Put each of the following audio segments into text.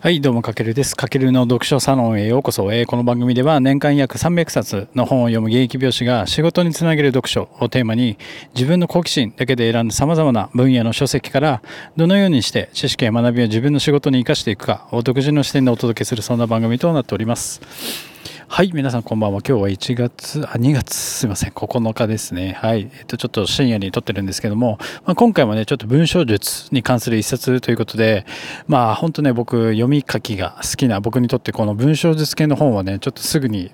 はい、どうも、かけるです。かけるの読書サロンへようこそ。えー、この番組では年間約300冊の本を読む現役病師が仕事につなげる読書をテーマに自分の好奇心だけで選んだ様々な分野の書籍からどのようにして知識や学びを自分の仕事に生かしていくかを独自の視点でお届けするそんな番組となっております。はい、皆さんこんばんは。今日は1月、あ、2月、すいません、9日ですね。はい。えっと、ちょっと深夜に撮ってるんですけども、まあ、今回もね、ちょっと文章術に関する一冊ということで、まあ、本当ね、僕、読み書きが好きな、僕にとってこの文章術系の本はね、ちょっとすぐに、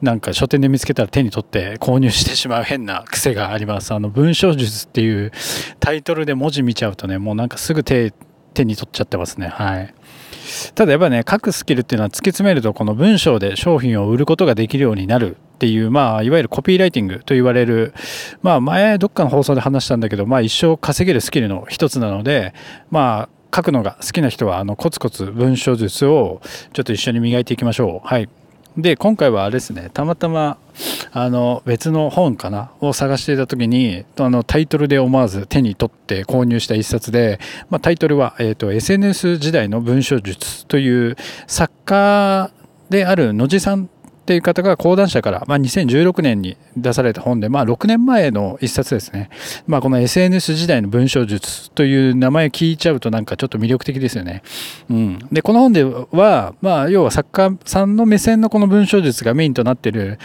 なんか書店で見つけたら手に取って購入してしまう変な癖があります。あの、文章術っていうタイトルで文字見ちゃうとね、もうなんかすぐ手、手に取っちゃってますね。はい。ただやっぱね書くスキルっていうのは突き詰めるとこの文章で商品を売ることができるようになるっていうまあいわゆるコピーライティングと言われるまあ前どっかの放送で話したんだけどまあ一生稼げるスキルの一つなのでまあ書くのが好きな人はあのコツコツ文章術をちょっと一緒に磨いていきましょう。はい。で今回はあれですねたまたまあの別の本かなを探していた時にあのタイトルで思わず手に取って購入した一冊で、まあ、タイトルは、えーと「SNS 時代の文章術」という作家である野地さんっていう方が講談社から、まあ、2016年に出された本で、まあ、6年前の一冊ですね、まあ、この SNS 時代の文章術という名前聞いちゃうとなんかちょっと魅力的ですよね。うん、でこの本では、まあ、要は作家さんの目線のこの文章術がメインとなっている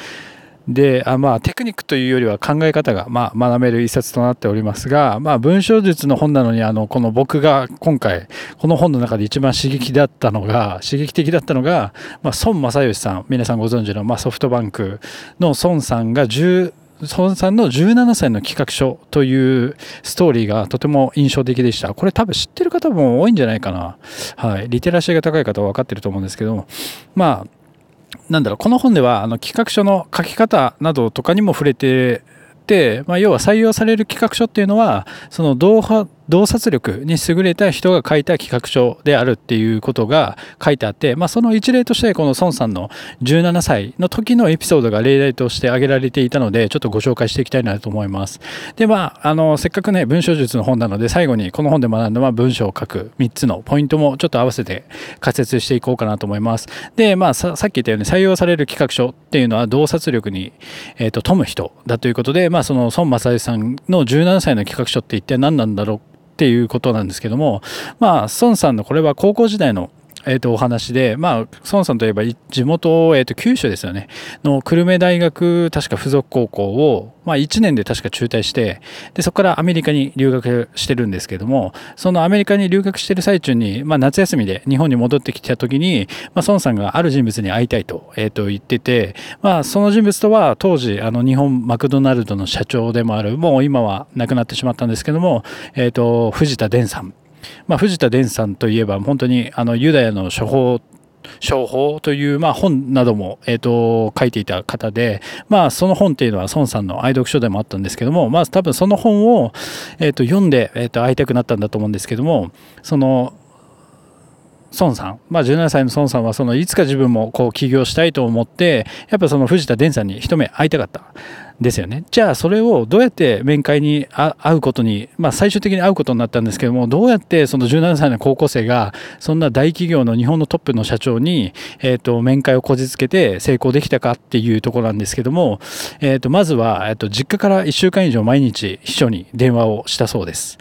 であまあテクニックというよりは考え方が、まあ、学べる一冊となっておりますが、まあ、文章術の本なのにあのこの僕が今回この本の中で一番刺激だったのが刺激的だったのが、まあ、孫正義さん皆さんご存知の、まあ、ソフトバンクの孫さんが10孫さんの17歳の企画書というストーリーがとても印象的でした。これ多分知ってる方も多いんじゃないかな。はい。リテラシーが高い方は分かってると思うんですけど、まあ、なんだろうこの本ではあの企画書の書き方などとかにも触れてて、まあ、要は採用される企画書っていうのはその動画洞察力に優れた人が書いた企画書であるっていうことが書いてあって、まあ、その一例としてこの孫さんの17歳の時のエピソードが例題として挙げられていたのでちょっとご紹介していきたいなと思います。でまああのせっかくね文章術の本なので最後にこの本で学んだま文章を書く3つのポイントもちょっと合わせて解説していこうかなと思います。でまあさっき言ったように採用される企画書っていうのは洞察力に、えーと、富む人だということで、まあ、その孫正義さんの17歳の企画書って一体何なんだろうっていうことなんですけども、まあ、孫さんのこれは高校時代のえー、とお話で、まあ、孫さんといえば地元、えー、と九州ですよね。の久留米大学確か附属高校を、まあ、1年で確か中退してでそこからアメリカに留学してるんですけどもそのアメリカに留学してる最中に、まあ、夏休みで日本に戻ってきた時に、まあ、孫さんがある人物に会いたいと,、えー、と言ってて、まあ、その人物とは当時あの日本マクドナルドの社長でもあるもう今は亡くなってしまったんですけども、えー、と藤田伝さん。まあ、藤田伝さんといえば本当にあのユダヤの処方商法という、まあ、本なども、えーと、書いていた方で、まあ、その本っていうのは孫さんの愛読書でもあったんですけども、まあ、多分その本を、えーと、読んで、えーと会いたくなったんだと思うんですけどもその孫さん、まあ、17歳の孫さんはそのいつか自分もこう起業したいと思ってやっぱその藤田伝さんに一目会いたかったですよねじゃあそれをどうやって面会に会うことに、まあ、最終的に会うことになったんですけどもどうやってその17歳の高校生がそんな大企業の日本のトップの社長に、えー、と面会をこじつけて成功できたかっていうところなんですけども、えー、とまずは、えー、と実家から1週間以上毎日秘書に電話をしたそうです。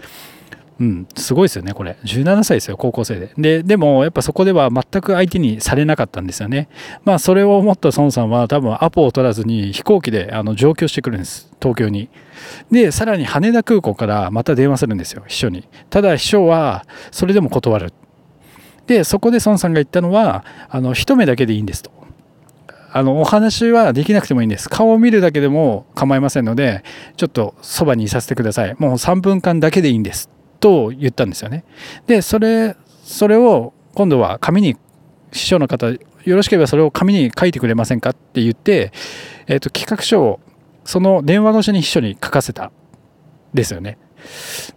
うん、すごいですよね、これ。17歳ですよ、高校生で。で、でも、やっぱそこでは全く相手にされなかったんですよね。まあ、それを思った孫さんは、多分アポを取らずに飛行機であの上京してくるんです、東京に。で、さらに羽田空港からまた電話するんですよ、秘書に。ただ、秘書は、それでも断る。で、そこで孫さんが言ったのは、あの、一目だけでいいんですと。あの、お話はできなくてもいいんです。顔を見るだけでも構いませんので、ちょっとそばにいさせてください。もう3分間だけでいいんです。と言ったんですよね。でそれそれを今度は紙に師匠の方よろしければそれを紙に書いてくれませんかって言って、えーと、企画書をその電話越しに秘書に書かせたですよね。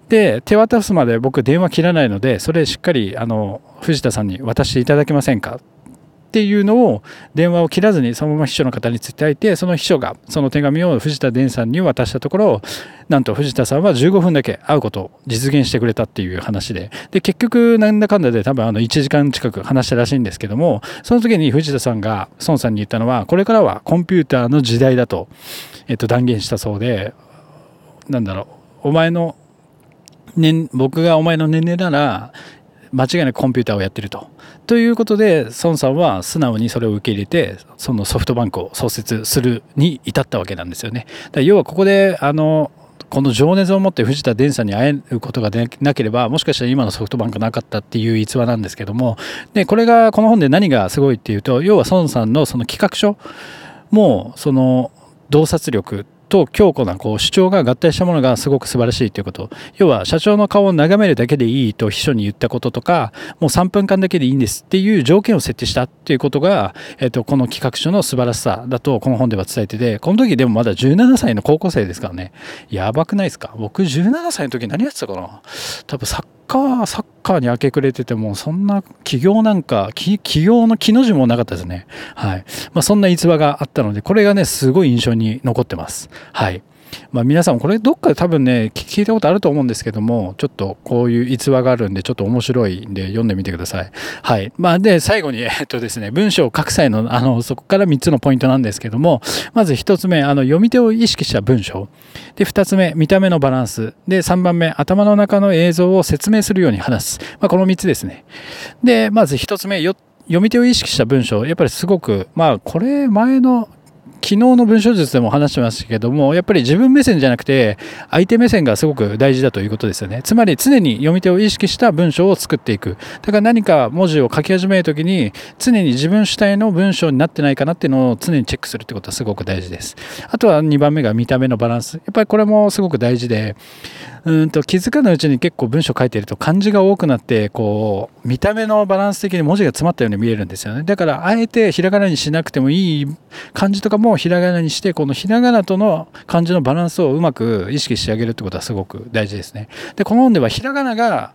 で手渡すまで僕電話切らないのでそれしっかりあの藤田さんに渡していただけませんかっていうのを電話を切らずにそのまま秘書の方に伝えてその秘書がその手紙を藤田伝さんに渡したところなんと藤田さんは15分だけ会うことを実現してくれたっていう話でで結局なんだかんだで多分あの1時間近く話したらしいんですけどもその時に藤田さんが孫さんに言ったのはこれからはコンピューターの時代だと、えっと、断言したそうでなんだろうお前の年僕がお前の年齢なら間違いなくコンピューターをやってると。ということで孫さんは素直にそれを受け入れてそのソフトバンクを創設するに至ったわけなんですよね。だ要はここであのこの情熱を持って藤田伝さんに会えることがでなければもしかしたら今のソフトバンクなかったっていう逸話なんですけどもでこれがこの本で何がすごいっていうと要は孫さんのその企画書もその洞察力と強固なこう主張が合体したものがすごく素晴らしいということ。要は社長の顔を眺めるだけでいいと秘書に言ったこととかもう3分間だけでいいんですっていう条件を設定したっていうことが、えー、とこの企画書の素晴らしさだとこの本では伝えててこの時でもまだ17歳の高校生ですからね。やばくないですか？僕17歳の時何やってたかな？多分サッカーサッカーに明け暮れててもそんな起業なんか起業の木の字もなかったですね。はい。まあ、そんな逸話があったのでこれがねすごい印象に残ってます。はい。まあ、皆さんこれどっかで多分ね聞いたことあると思うんですけどもちょっとこういう逸話があるんでちょっと面白いんで読んでみてください。はい。まあで最後にえっとですね文章を書く際のあのそこから3つのポイントなんですけどもまず1つ目あの読み手を意識した文章で2つ目見た目のバランスで3番目頭の中の映像を説明するように話す、まあ、この3つですね。でまず1つ目読み手を意識した文章やっぱりすごくまあこれ前の昨日の文章術でも話してましたけどもやっぱり自分目線じゃなくて相手目線がすごく大事だということですよね。つまり常に読み手を意識した文章を作っていく。だから何か文字を書き始める時に常に自分主体の文章になってないかなっていうのを常にチェックするってことはすごく大事です。あとは2番目が見た目のバランス。やっぱりこれもすごく大事でうんと気づかないうちに結構文章書いてると漢字が多くなってこう見た目のバランス的に文字が詰まったように見えるんですよね。だからあえてひらがなにしなくてもいい漢字とかもひらがなにしてこのひらがなとの漢字のバランスをうまく意識してあげるってことはすごく大事ですね。でこの本ではひらがなが、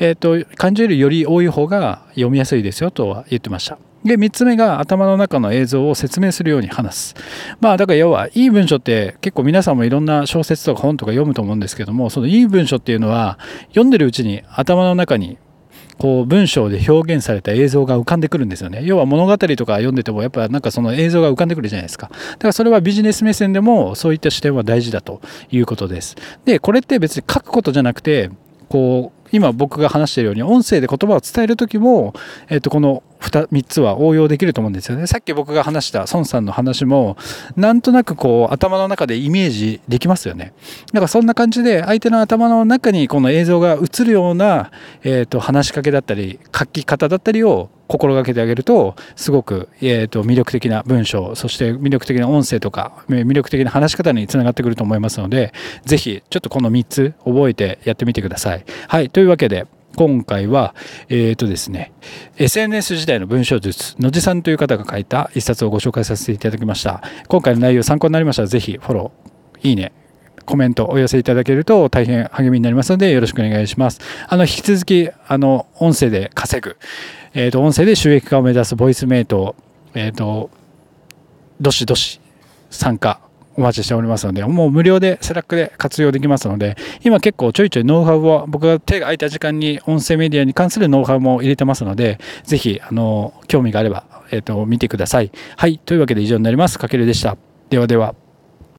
えーと、漢字よりより多い方が読みやすいですよとは言ってました。で3つ目が頭の中の映像を説明するように話す。まあだから要はいい文章って結構皆さんもいろんな小説とか本とか読むと思うんですけどもそのいい文章っていうのは読んでるうちに頭の中にこう文章で表現された映像が浮かんでくるんですよね。要は物語とか読んでてもやっぱなんかその映像が浮かんでくるじゃないですか。だからそれはビジネス目線でもそういった視点は大事だということです。でこれって別に書くことじゃなくてこう今僕が話しているように音声で言葉を伝える時も、えー、とこの 2, 3つは応用できると思うんですよね。さっき僕が話した孫さんの話もなんとなくこう頭の中でイメージできますよね。だからそんな感じで相手の頭の中にこの映像が映るような、えー、と話しかけだったり書き方だったりを心がけてあげるとすごく、えー、と魅力的な文章そして魅力的な音声とか魅力的な話し方につながってくると思いますので是非ちょっとこの3つ覚えてやってみてください。はいというわけで今回は、えっ、ー、とですね、SNS 時代の文章術、野地さんという方が書いた一冊をご紹介させていただきました。今回の内容参考になりましたら、ぜひフォロー、いいね、コメントお寄せいただけると大変励みになりますのでよろしくお願いします。あの、引き続き、あの、音声で稼ぐ、えっ、ー、と、音声で収益化を目指すボイスメイト、えっ、ー、と、どしどし参加お待ちしておりますので、もう無料で Slack で活用できますので、今結構ちょいちょいノウハウを、僕が手が空いた時間に音声メディアに関するノウハウも入れてますので、ぜひ、あの、興味があれば、えっ、ー、と、見てください。はい。というわけで以上になります。かけるでした。ではでは。